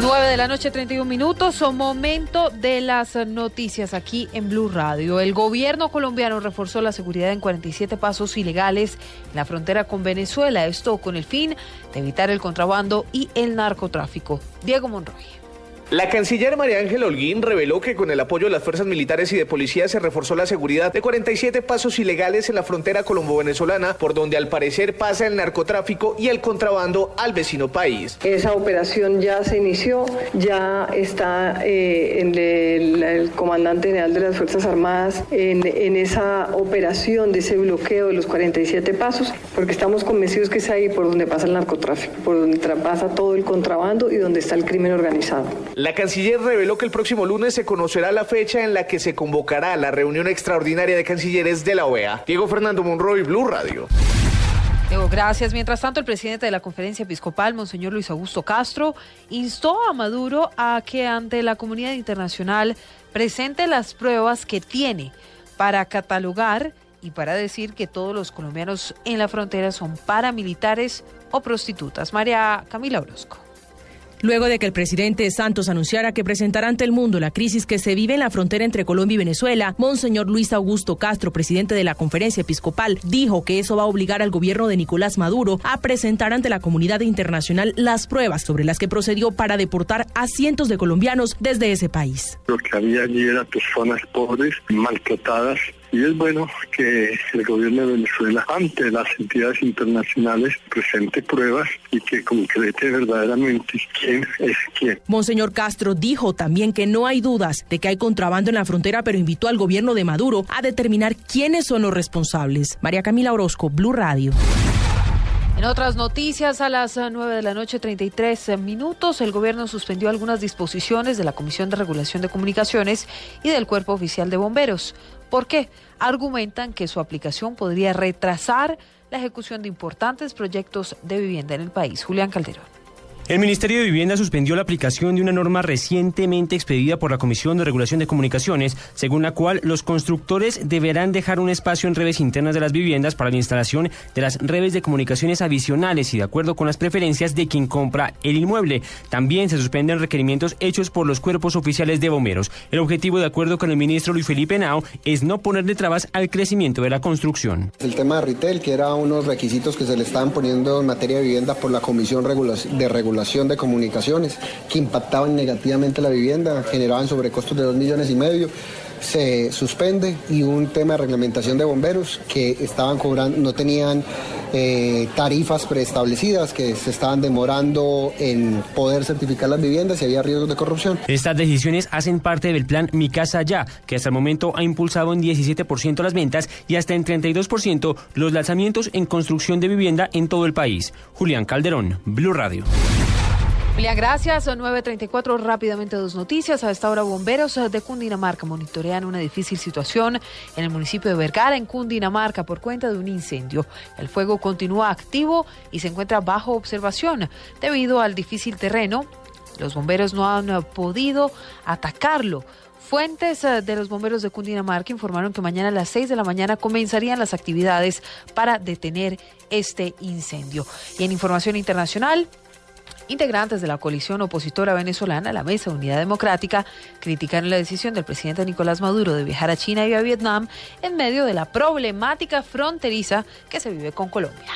9 de la noche, 31 minutos. Momento de las noticias aquí en Blue Radio. El gobierno colombiano reforzó la seguridad en 47 pasos ilegales en la frontera con Venezuela. Esto con el fin de evitar el contrabando y el narcotráfico. Diego Monroy. La canciller María Ángela Holguín reveló que con el apoyo de las fuerzas militares y de policía se reforzó la seguridad de 47 pasos ilegales en la frontera colombo-venezolana, por donde al parecer pasa el narcotráfico y el contrabando al vecino país. Esa operación ya se inició, ya está eh, en el, comandante general de las Fuerzas Armadas en, en, esa operación de ese bloqueo de los 47 pasos, porque estamos convencidos que es ahí por donde pasa el narcotráfico, por donde pasa todo el contrabando y donde está el crimen organizado. La canciller reveló que el próximo lunes se conocerá la fecha en la que se convocará la reunión extraordinaria de cancilleres de la OEA. Diego Fernando Monroy, Blue Radio. Diego, gracias. Mientras tanto, el presidente de la conferencia episcopal, Monseñor Luis Augusto Castro, instó a Maduro a que ante la comunidad internacional presente las pruebas que tiene para catalogar y para decir que todos los colombianos en la frontera son paramilitares o prostitutas. María Camila Orozco. Luego de que el presidente Santos anunciara que presentará ante el mundo la crisis que se vive en la frontera entre Colombia y Venezuela, Monseñor Luis Augusto Castro, presidente de la conferencia episcopal, dijo que eso va a obligar al gobierno de Nicolás Maduro a presentar ante la comunidad internacional las pruebas sobre las que procedió para deportar a cientos de colombianos desde ese país. Lo que había allí eran personas pobres, maltratadas, y es bueno que el gobierno de Venezuela, ante las entidades internacionales, presente pruebas y que concrete verdaderamente quién es quién. Monseñor Castro dijo también que no hay dudas de que hay contrabando en la frontera, pero invitó al gobierno de Maduro a determinar quiénes son los responsables. María Camila Orozco, Blue Radio. En otras noticias, a las 9 de la noche 33 minutos, el gobierno suspendió algunas disposiciones de la Comisión de Regulación de Comunicaciones y del Cuerpo Oficial de Bomberos. ¿Por qué? Argumentan que su aplicación podría retrasar la ejecución de importantes proyectos de vivienda en el país. Julián Calderón. El Ministerio de Vivienda suspendió la aplicación de una norma recientemente expedida por la Comisión de Regulación de Comunicaciones, según la cual los constructores deberán dejar un espacio en redes internas de las viviendas para la instalación de las redes de comunicaciones adicionales y de acuerdo con las preferencias de quien compra el inmueble. También se suspenden requerimientos hechos por los cuerpos oficiales de bomberos. El objetivo, de acuerdo con el ministro Luis Felipe Nao, es no ponerle trabas al crecimiento de la construcción. El tema de retail, que era unos requisitos que se le estaban poniendo en materia de vivienda por la Comisión de Regulación de comunicaciones que impactaban negativamente la vivienda, generaban sobrecostos de 2 millones y medio se suspende y un tema de reglamentación de bomberos que estaban cobrando, no tenían eh, tarifas preestablecidas, que se estaban demorando en poder certificar las viviendas y había riesgos de corrupción. Estas decisiones hacen parte del plan Mi Casa Ya, que hasta el momento ha impulsado en 17% las ventas y hasta en 32% los lanzamientos en construcción de vivienda en todo el país. Julián Calderón, Blue Radio. Julián, gracias. Son 9.34. Rápidamente dos noticias. A esta hora, bomberos de Cundinamarca monitorean una difícil situación en el municipio de Vergara, en Cundinamarca, por cuenta de un incendio. El fuego continúa activo y se encuentra bajo observación debido al difícil terreno. Los bomberos no han podido atacarlo. Fuentes de los bomberos de Cundinamarca informaron que mañana a las 6 de la mañana comenzarían las actividades para detener este incendio. Y en información internacional, Integrantes de la coalición opositora venezolana, la Mesa Unidad Democrática, criticaron la decisión del presidente Nicolás Maduro de viajar a China y a Vietnam en medio de la problemática fronteriza que se vive con Colombia.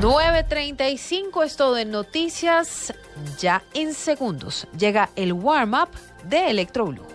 9.35 es todo en noticias. Ya en segundos llega el warm-up de Electro Blue.